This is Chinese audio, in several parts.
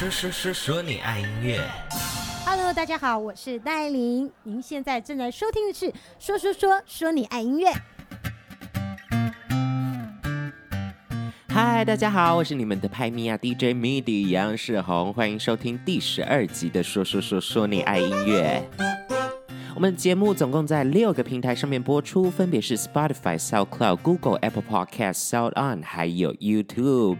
说说说说你爱音乐。Hello，大家好，我是戴爱玲。您现在正在收听的是《说说说说你爱音乐》。嗨，大家好，我是你们的拍咪呀 DJ MIDI 杨世宏，欢迎收听第十二集的《说说说说你爱音乐》。我们节目总共在六个平台上面播出，分别是 Spotify、SoundCloud、Google、Apple Podcast、SoundOn，还有 YouTube。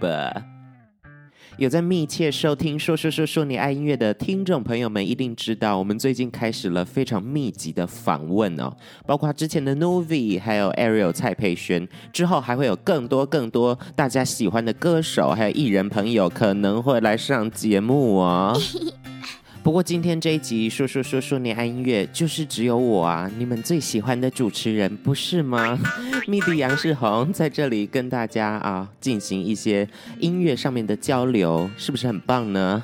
有在密切收听说说说说你爱音乐的听众朋友们，一定知道我们最近开始了非常密集的访问哦，包括之前的 Novi，还有 Ariel 蔡佩轩，之后还会有更多更多大家喜欢的歌手还有艺人朋友可能会来上节目哦。不过今天这一集说说说说你爱音乐，就是只有我啊，你们最喜欢的主持人不是吗？MIDI 杨世宏在这里跟大家啊进行一些音乐上面的交流，是不是很棒呢？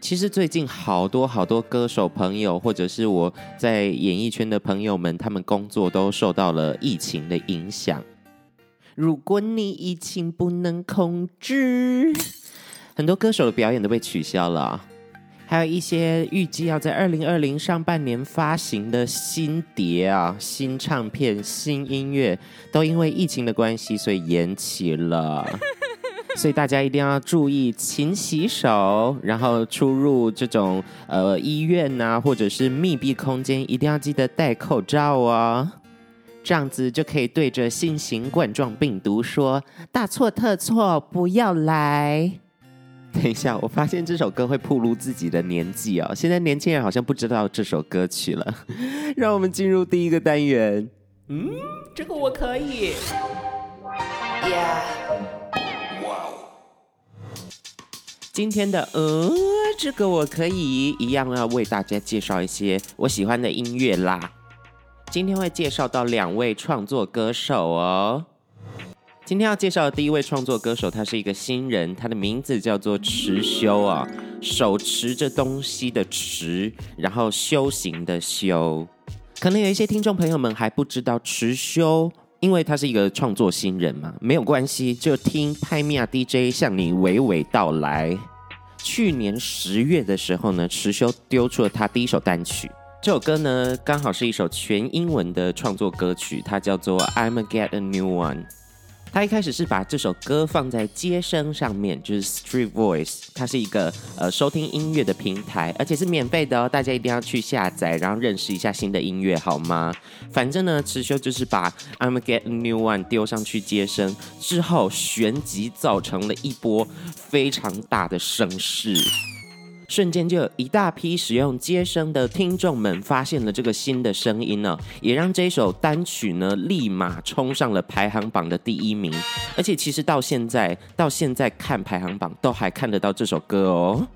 其实最近好多好多歌手朋友，或者是我在演艺圈的朋友们，他们工作都受到了疫情的影响。如果你疫情不能控制，很多歌手的表演都被取消了。还有一些预计要在二零二零上半年发行的新碟啊、新唱片、新音乐，都因为疫情的关系，所以延期了。所以大家一定要注意勤洗手，然后出入这种呃医院呐、啊，或者是密闭空间，一定要记得戴口罩哦。这样子就可以对着新型冠状病毒说：大错特错，不要来。等一下，我发现这首歌会暴露自己的年纪哦。现在年轻人好像不知道这首歌曲了。让我们进入第一个单元。嗯，这个我可以。Yeah. Wow. 今天的呃，这个我可以一样要为大家介绍一些我喜欢的音乐啦。今天会介绍到两位创作歌手哦。今天要介绍的第一位创作歌手，他是一个新人，他的名字叫做持修啊，手持着东西的持，然后修行的修。可能有一些听众朋友们还不知道持修，因为他是一个创作新人嘛，没有关系，就听拍咪呀 DJ 向你娓娓道来。去年十月的时候呢，持修丢出了他第一首单曲，这首歌呢刚好是一首全英文的创作歌曲，它叫做 I'ma Get a New One。他一开始是把这首歌放在街声上面，就是 Street Voice，它是一个呃收听音乐的平台，而且是免费的哦，大家一定要去下载，然后认识一下新的音乐，好吗？反正呢，池修就是把 I'ma Get New One 丢上去街声之后，旋即造成了一波非常大的声势。瞬间就有一大批使用接生的听众们发现了这个新的声音呢，也让这首单曲呢立马冲上了排行榜的第一名。而且其实到现在，到现在看排行榜都还看得到这首歌哦。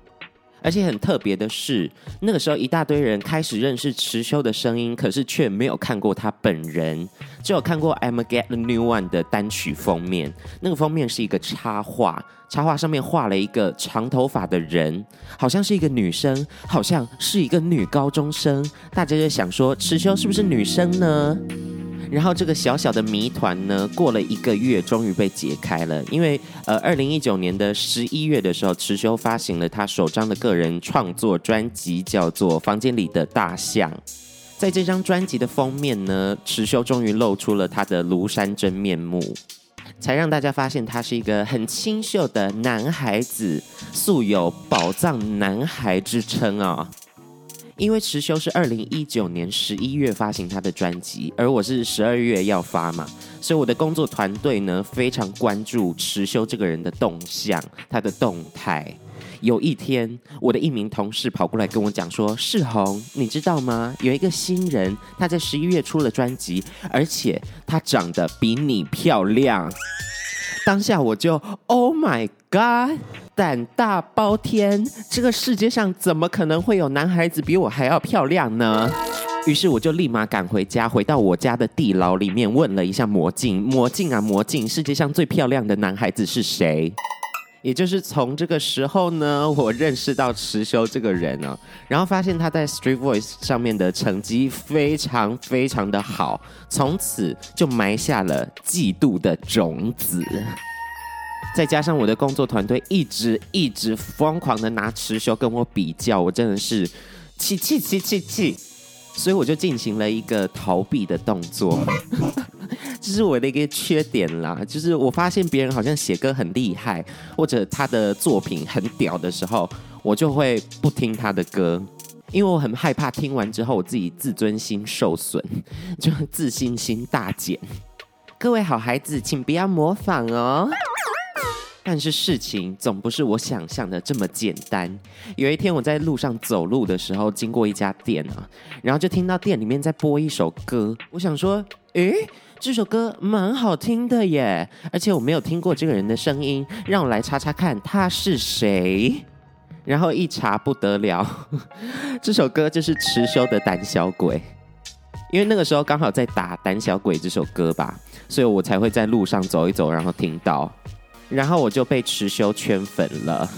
而且很特别的是，那个时候一大堆人开始认识池修的声音，可是却没有看过他本人，只有看过《I'm Get a New One》的单曲封面。那个封面是一个插画，插画上面画了一个长头发的人，好像是一个女生，好像是一个女高中生。大家就想说，池修是不是女生呢？然后这个小小的谜团呢，过了一个月，终于被解开了。因为呃，二零一九年的十一月的时候，池修发行了他首张的个人创作专辑，叫做《房间里的大象》。在这张专辑的封面呢，池修终于露出了他的庐山真面目，才让大家发现他是一个很清秀的男孩子，素有“宝藏男孩”之称啊、因为持修是二零一九年十一月发行他的专辑，而我是十二月要发嘛，所以我的工作团队呢非常关注持修这个人的动向，他的动态。有一天，我的一名同事跑过来跟我讲说：“世宏，你知道吗？有一个新人，他在十一月出了专辑，而且他长得比你漂亮。”当下我就 Oh my God，胆大包天！这个世界上怎么可能会有男孩子比我还要漂亮呢？于是我就立马赶回家，回到我家的地牢里面问了一下魔镜：魔镜啊魔镜，世界上最漂亮的男孩子是谁？也就是从这个时候呢，我认识到持修这个人啊，然后发现他在 Street Voice 上面的成绩非常非常的好，从此就埋下了嫉妒的种子。再加上我的工作团队一直一直疯狂的拿持修跟我比较，我真的是气气气气气，所以我就进行了一个逃避的动作，这是我的一个缺点啦，就是我发现别人好像写歌很厉害，或者他的作品很屌的时候，我就会不听他的歌。因为我很害怕听完之后我自己自尊心受损，就自信心大减。各位好孩子，请不要模仿哦。但是事情总不是我想象的这么简单。有一天我在路上走路的时候，经过一家店啊，然后就听到店里面在播一首歌。我想说，诶，这首歌蛮好听的耶，而且我没有听过这个人的声音，让我来查查看他是谁。然后一查不得了，这首歌就是持修的《胆小鬼》，因为那个时候刚好在打《胆小鬼》这首歌吧，所以我才会在路上走一走，然后听到，然后我就被持修圈粉了。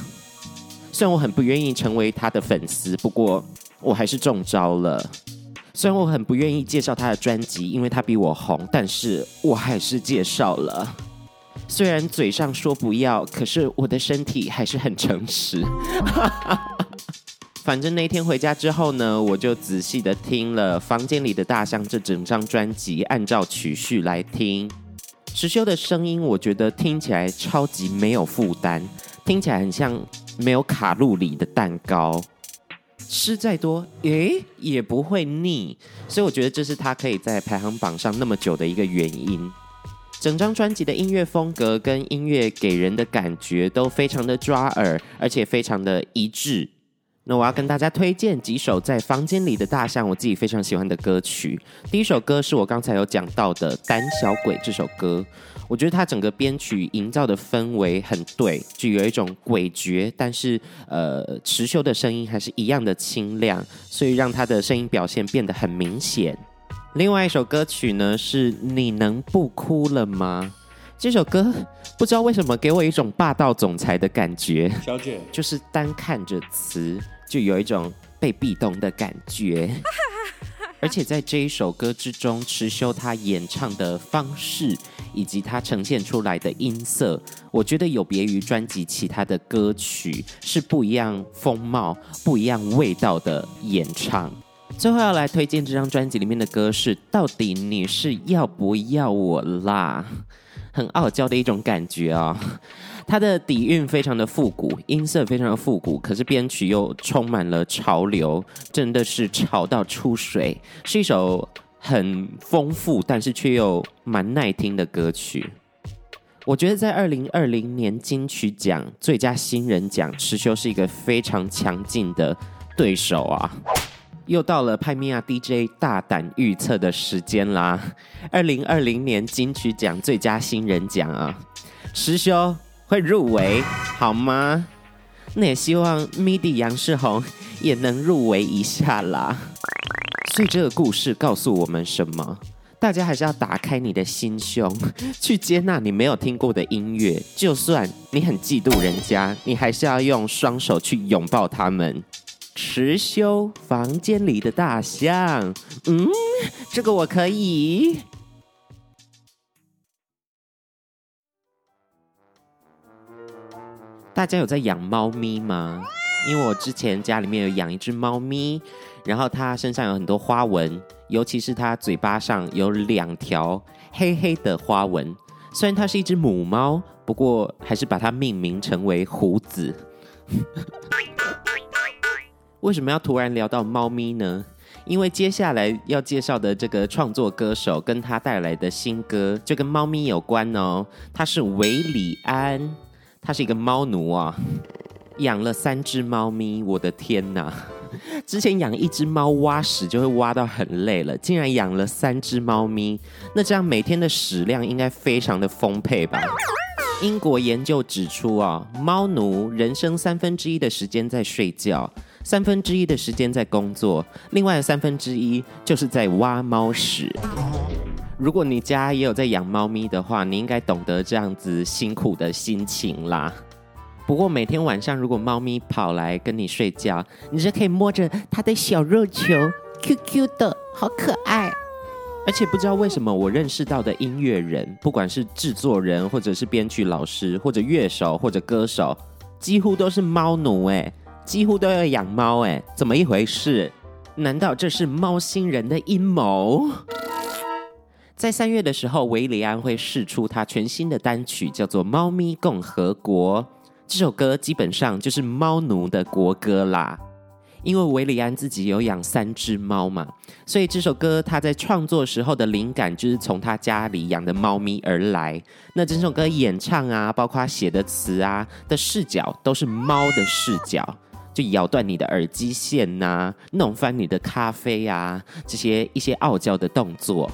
虽然我很不愿意成为他的粉丝，不过我还是中招了。虽然我很不愿意介绍他的专辑，因为他比我红，但是我还是介绍了。虽然嘴上说不要，可是我的身体还是很诚实。反正那天回家之后呢，我就仔细的听了《房间里的大象》这整张专辑，按照曲序来听。石修的声音，我觉得听起来超级没有负担，听起来很像没有卡路里的蛋糕，吃再多，诶，也不会腻。所以我觉得这是他可以在排行榜上那么久的一个原因。整张专辑的音乐风格跟音乐给人的感觉都非常的抓耳，而且非常的一致。那我要跟大家推荐几首在房间里的大象，我自己非常喜欢的歌曲。第一首歌是我刚才有讲到的《胆小鬼》这首歌，我觉得它整个编曲营造的氛围很对，就有一种诡谲，但是呃，持修的声音还是一样的清亮，所以让他的声音表现变得很明显。另外一首歌曲呢，是你能不哭了吗？这首歌不知道为什么给我一种霸道总裁的感觉，小姐就是单看着词就有一种被壁咚的感觉，而且在这一首歌之中，池修他演唱的方式以及他呈现出来的音色，我觉得有别于专辑其他的歌曲，是不一样风貌、不一样味道的演唱。最后要来推荐这张专辑里面的歌是，到底你是要不要我啦？很傲娇的一种感觉啊、它的底蕴非常的复古，音色非常的复古，可是编曲又充满了潮流，真的是潮到出水，是一首很丰富但是却又蛮耐听的歌曲。我觉得在二零二零年金曲奖最佳新人奖，持修是一个非常强劲的对手啊！又到了派米亚 DJ 大胆预测的时间啦！二零二零年金曲奖最佳新人奖啊，持修会入围好吗？那也希望 MIDI 杨世宏也能入围一下啦。所以这个故事告诉我们什么？大家还是要打开你的心胸，去接纳你没有听过的音乐。就算你很嫉妒人家，你还是要用双手去拥抱他们。持修房间里的大象，嗯，这个我可以。大家有在养猫咪吗？因为我之前家里面有养一只猫咪，然后它身上有很多花纹，尤其是它嘴巴上有两条黑黑的花纹。虽然它是一只母猫，不过还是把它命名成为胡子。为什么要突然聊到猫咪呢？因为接下来要介绍的这个创作歌手跟他带来的新歌就跟猫咪有关哦。他是韦礼安，他是一个猫奴啊，养了三只猫咪。我的天哪！之前养一只猫挖屎就会挖到很累了，竟然养了三只猫咪，那这样每天的屎量应该非常的丰沛吧？英国研究指出啊，猫奴人生三分之一的时间在睡觉。三分之一的时间在工作，另外三分之一就是在挖猫屎。如果你家也有在养猫咪的话，你应该懂得这样子辛苦的心情啦。不过每天晚上，如果猫咪跑来跟你睡觉，你是可以摸着它的小肉球，Q Q 的好可爱。而且不知道为什么，我认识到的音乐人，不管是制作人，或者是编曲老师，或者乐手，或者歌手，几乎都是猫奴哎，几乎都要养猫哎，怎么一回事？难道这是猫星人的阴谋？在三月的时候，韦礼安会试出他全新的单曲，叫做《猫咪共和国》。这首歌基本上就是猫奴的国歌啦。因为韦礼安自己有养三只猫嘛，所以这首歌他在创作时候的灵感就是从他家里养的猫咪而来。那整首歌演唱啊，包括写的词啊的视角都是猫的视角，就咬断你的耳机线呐、弄翻你的咖啡啊，这些一些傲娇的动作。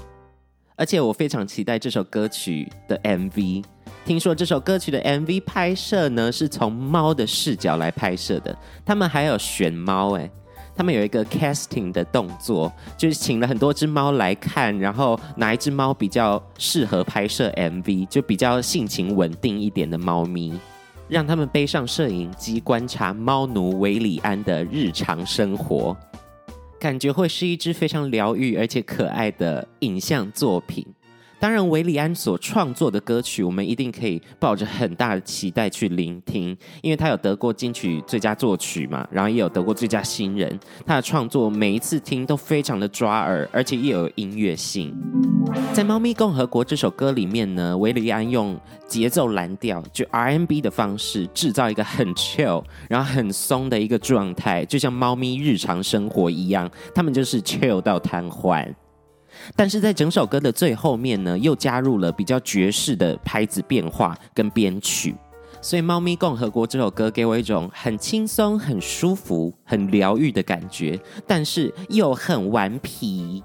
而且我非常期待这首歌曲的 MV。听说这首歌曲的 MV 拍摄呢，是从猫的视角来拍摄的。他们还有选猫，哎，他们有一个 casting 的动作，就是请了很多只猫来看，然后哪一只猫比较适合拍摄 MV，就比较性情稳定一点的猫咪，让他们背上摄影机观察猫奴韦里安的日常生活，感觉会是一支非常疗愈而且可爱的影像作品。当然，韦礼安所创作的歌曲，我们一定可以抱着很大的期待去聆听，因为他有得过金曲最佳作曲嘛，然后也有得过最佳新人。他的创作每一次听都非常的抓耳，而且又有音乐性。在《猫咪共和国》这首歌里面呢，韦礼安用节奏蓝调，就 R&B 的方式，制造一个很 chill，然后很松的一个状态，就像猫咪日常生活一样，他们就是 chill 到瘫痪。但是在整首歌的最后面呢，又加入了比较爵士的拍子变化跟编曲，所以《猫咪共和国》这首歌给我一种很轻松、很舒服、很疗愈的感觉，但是又很顽皮。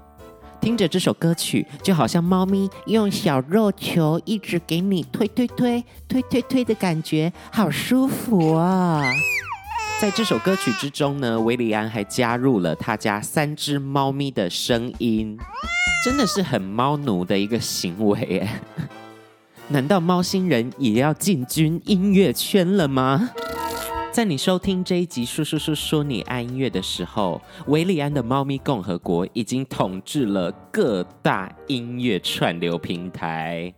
听着这首歌曲，就好像猫咪用小肉球一直给你推推推推推推的感觉，好舒服啊！在这首歌曲之中呢，韦礼安还加入了他家三只猫咪的声音。真的是很猫奴的一个行为耶！难道猫星人也要进军音乐圈了吗？在你收听这一集说说说说你爱音乐的时候，韦礼安的《猫咪共和国》已经统治了各大音乐串流平台。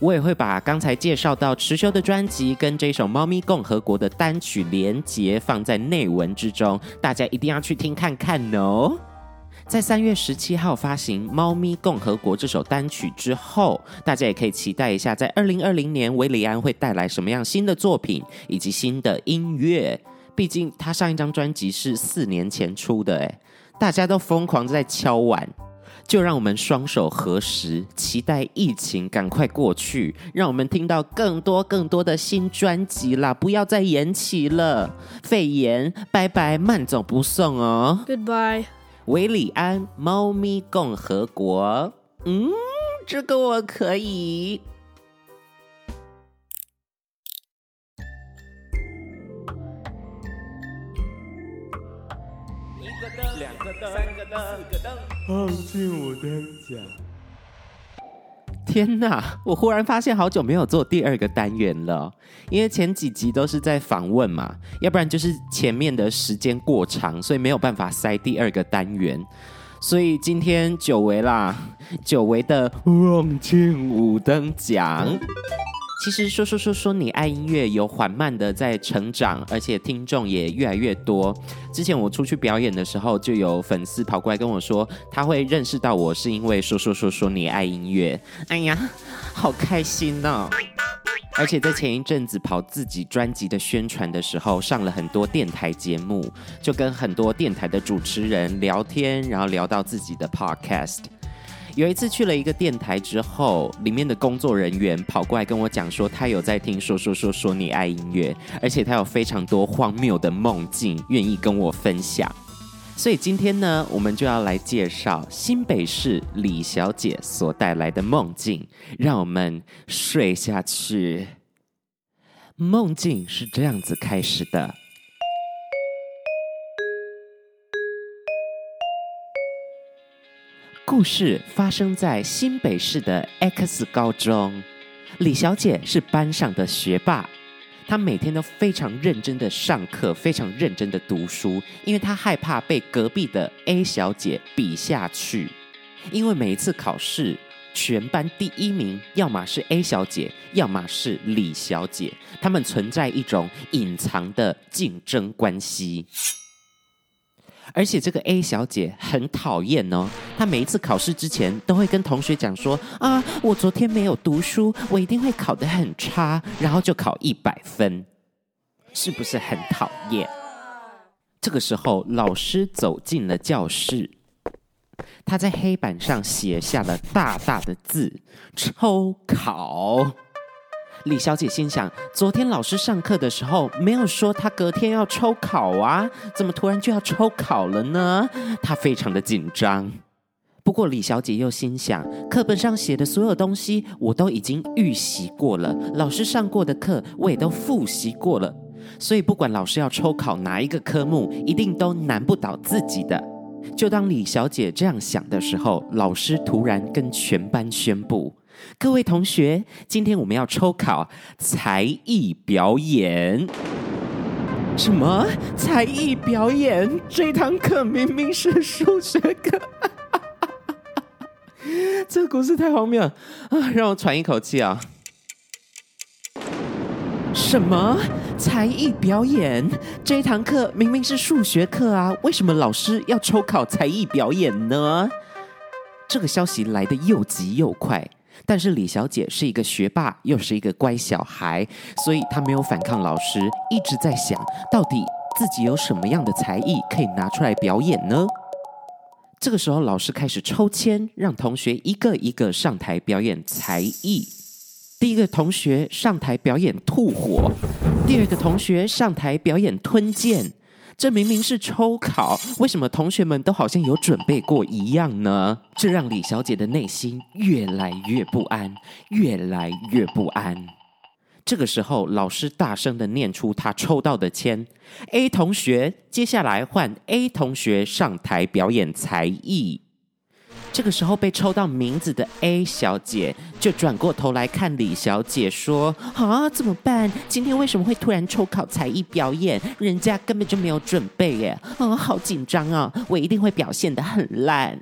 我也会把刚才介绍到持修的专辑跟这首《猫咪共和国》的单曲连结放在内文之中，大家一定要去听看看哦。在三月十七号发行《猫咪共和国》这首单曲之后，大家也可以期待一下，在二零二零年韦礼安会带来什么样新的作品以及新的音乐。毕竟他上一张专辑是四年前出的，哎，大家都疯狂在敲碗，就让我们双手合十，期待疫情赶快过去，让我们听到更多更多的新专辑啦！不要再延期了，肺炎，拜拜，慢走不送哦，Goodbye。维里安，猫咪共和国。嗯，这个我可以。个灯，四个灯，好进我灯奖。天呐，我忽然发现好久没有做第二个单元了，因为前几集都是在访问嘛，要不然就是前面的时间过长，所以没有办法塞第二个单元。所以今天久违啦，久违的忘情五灯奖。其实说说说说你爱音乐有缓慢的在成长，而且听众也越来越多。之前我出去表演的时候，就有粉丝跑过来跟我说，他会认识到我是因为说说说说你爱音乐。哎呀，好开心哦！而且在前一阵子跑自己专辑的宣传的时候，上了很多电台节目，就跟很多电台的主持人聊天，然后聊到自己的 podcast。有一次去了一个电台之后，里面的工作人员跑过来跟我讲说，他有在听说说说说你爱音乐，而且他有非常多荒谬的梦境愿意跟我分享。所以今天呢，我们就要来介绍新北市李小姐所带来的梦境，让我们睡下去。梦境是这样子开始的。故事发生在新北市的 X 高中，李小姐是班上的学霸，她每天都非常认真的上课，非常认真的读书，因为她害怕被隔壁的 A 小姐比下去。因为每一次考试，全班第一名要么是 A 小姐，要么是李小姐，她们存在一种隐藏的竞争关系。而且这个 A 小姐很讨厌哦，她每一次考试之前都会跟同学讲说：“啊，我昨天没有读书，我一定会考得很差，然后就考一百分，是不是很讨厌？”这个时候，老师走进了教室，他在黑板上写下了大大的字：“抽考。”李小姐心想：昨天老师上课的时候没有说她隔天要抽考啊，怎么突然就要抽考了呢？她非常的紧张。不过李小姐又心想：课本上写的所有东西我都已经预习过了，老师上过的课我也都复习过了，所以不管老师要抽考哪一个科目，一定都难不倒自己的。就当李小姐这样想的时候，老师突然跟全班宣布。各位同学，今天我们要抽考才艺表演。什么才艺表演？这堂课明明是数学课。这个故事太荒谬啊！让我喘一口气啊！什么才艺表演？这堂课明明是数学课啊，为什么老师要抽考才艺表演呢？这个消息来的又急又快。但是李小姐是一个学霸，又是一个乖小孩，所以她没有反抗老师，一直在想到底自己有什么样的才艺可以拿出来表演呢？这个时候，老师开始抽签，让同学一个一个上台表演才艺。第一个同学上台表演吐火，第二个同学上台表演吞剑。这明明是抽考，为什么同学们都好像有准备过一样呢？这让李小姐的内心越来越不安，越来越不安。这个时候，老师大声的念出他抽到的签：A 同学，接下来换 A 同学上台表演才艺。这个时候被抽到名字的 A 小姐就转过头来看李小姐说：“啊，怎么办？今天为什么会突然抽考才艺表演？人家根本就没有准备耶！啊，好紧张啊！我一定会表现得很烂。”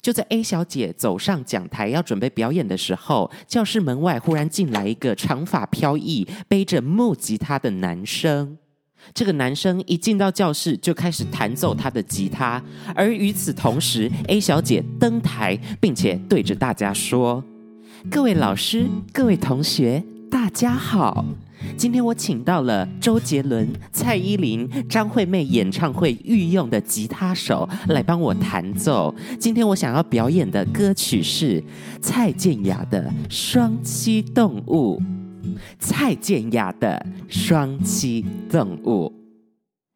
就在 A 小姐走上讲台要准备表演的时候，教室门外忽然进来一个长发飘逸、背着木吉他的男生。这个男生一进到教室就开始弹奏他的吉他，而与此同时，A 小姐登台，并且对着大家说：“各位老师、各位同学，大家好！今天我请到了周杰伦、蔡依林、张惠妹演唱会御用的吉他手来帮我弹奏。今天我想要表演的歌曲是蔡健雅的《双栖动物》。”蔡健雅的《双栖动物》，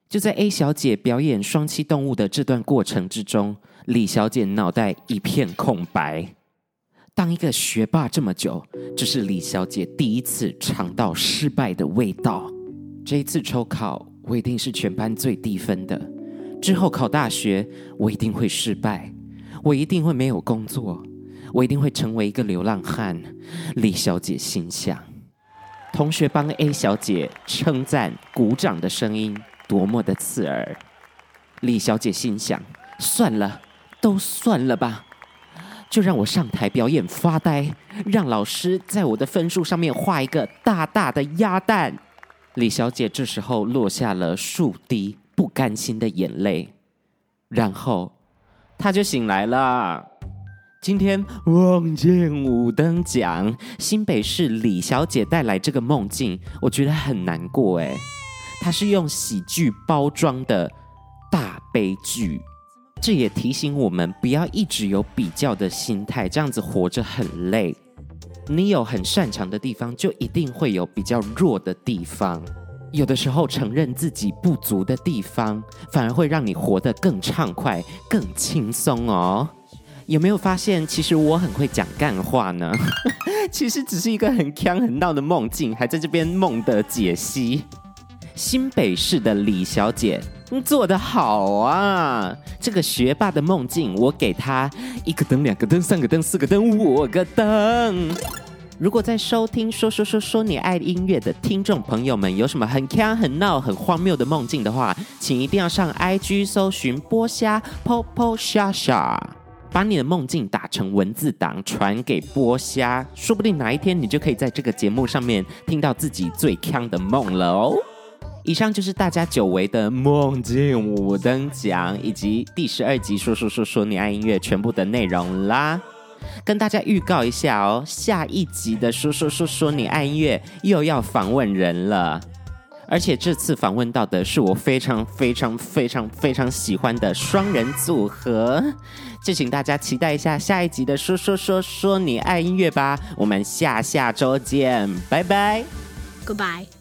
就在 A 小姐表演《双栖动物》的这段过程之中，李小姐脑袋一片空白。当一个学霸这么久，这是李小姐第一次尝到失败的味道。这一次抽考，我一定是全班最低分的。之后考大学，我一定会失败，我一定会没有工作，我一定会成为一个流浪汉。李小姐心想。同学帮 A 小姐称赞、鼓掌的声音多么的刺耳。李小姐心想：算了，都算了吧，就让我上台表演发呆，让老师在我的分数上面画一个大大的鸭蛋。李小姐这时候落下了数滴不甘心的眼泪，然后她就醒来了。今天望见五灯奖，新北市李小姐带来这个梦境，我觉得很难过哎。她是用喜剧包装的大悲剧，这也提醒我们不要一直有比较的心态，这样子活着很累。你有很擅长的地方，就一定会有比较弱的地方。有的时候承认自己不足的地方，反而会让你活得更畅快、更轻松哦。有没有发现，其实我很会讲干话呢？其实只是一个很锵很闹的梦境，还在这边梦的解析。新北市的李小姐，你做得好啊！这个学霸的梦境，我给他一个灯、两个灯、三个灯、四个灯、五个灯。如果在收听说说说说你爱音乐的听众朋友们，有什么很锵、很闹、很荒谬的梦境的话，请一定要上 IG 搜寻波虾 po po 虾虾。把你的梦境打成文字档传给波虾，说不定哪一天你就可以在这个节目上面听到自己最强的梦了哦。以上就是大家久违的梦境五等奖以及第十二集说说说说你爱音乐全部的内容啦。跟大家预告一下哦，下一集的说说说说你爱音乐又要访问人了，而且这次访问到的是我非常非常非常非常喜欢的双人组合，就请大家期待一下下一集的说说说说你爱音乐吧。我们下下周见，拜拜，Goodbye。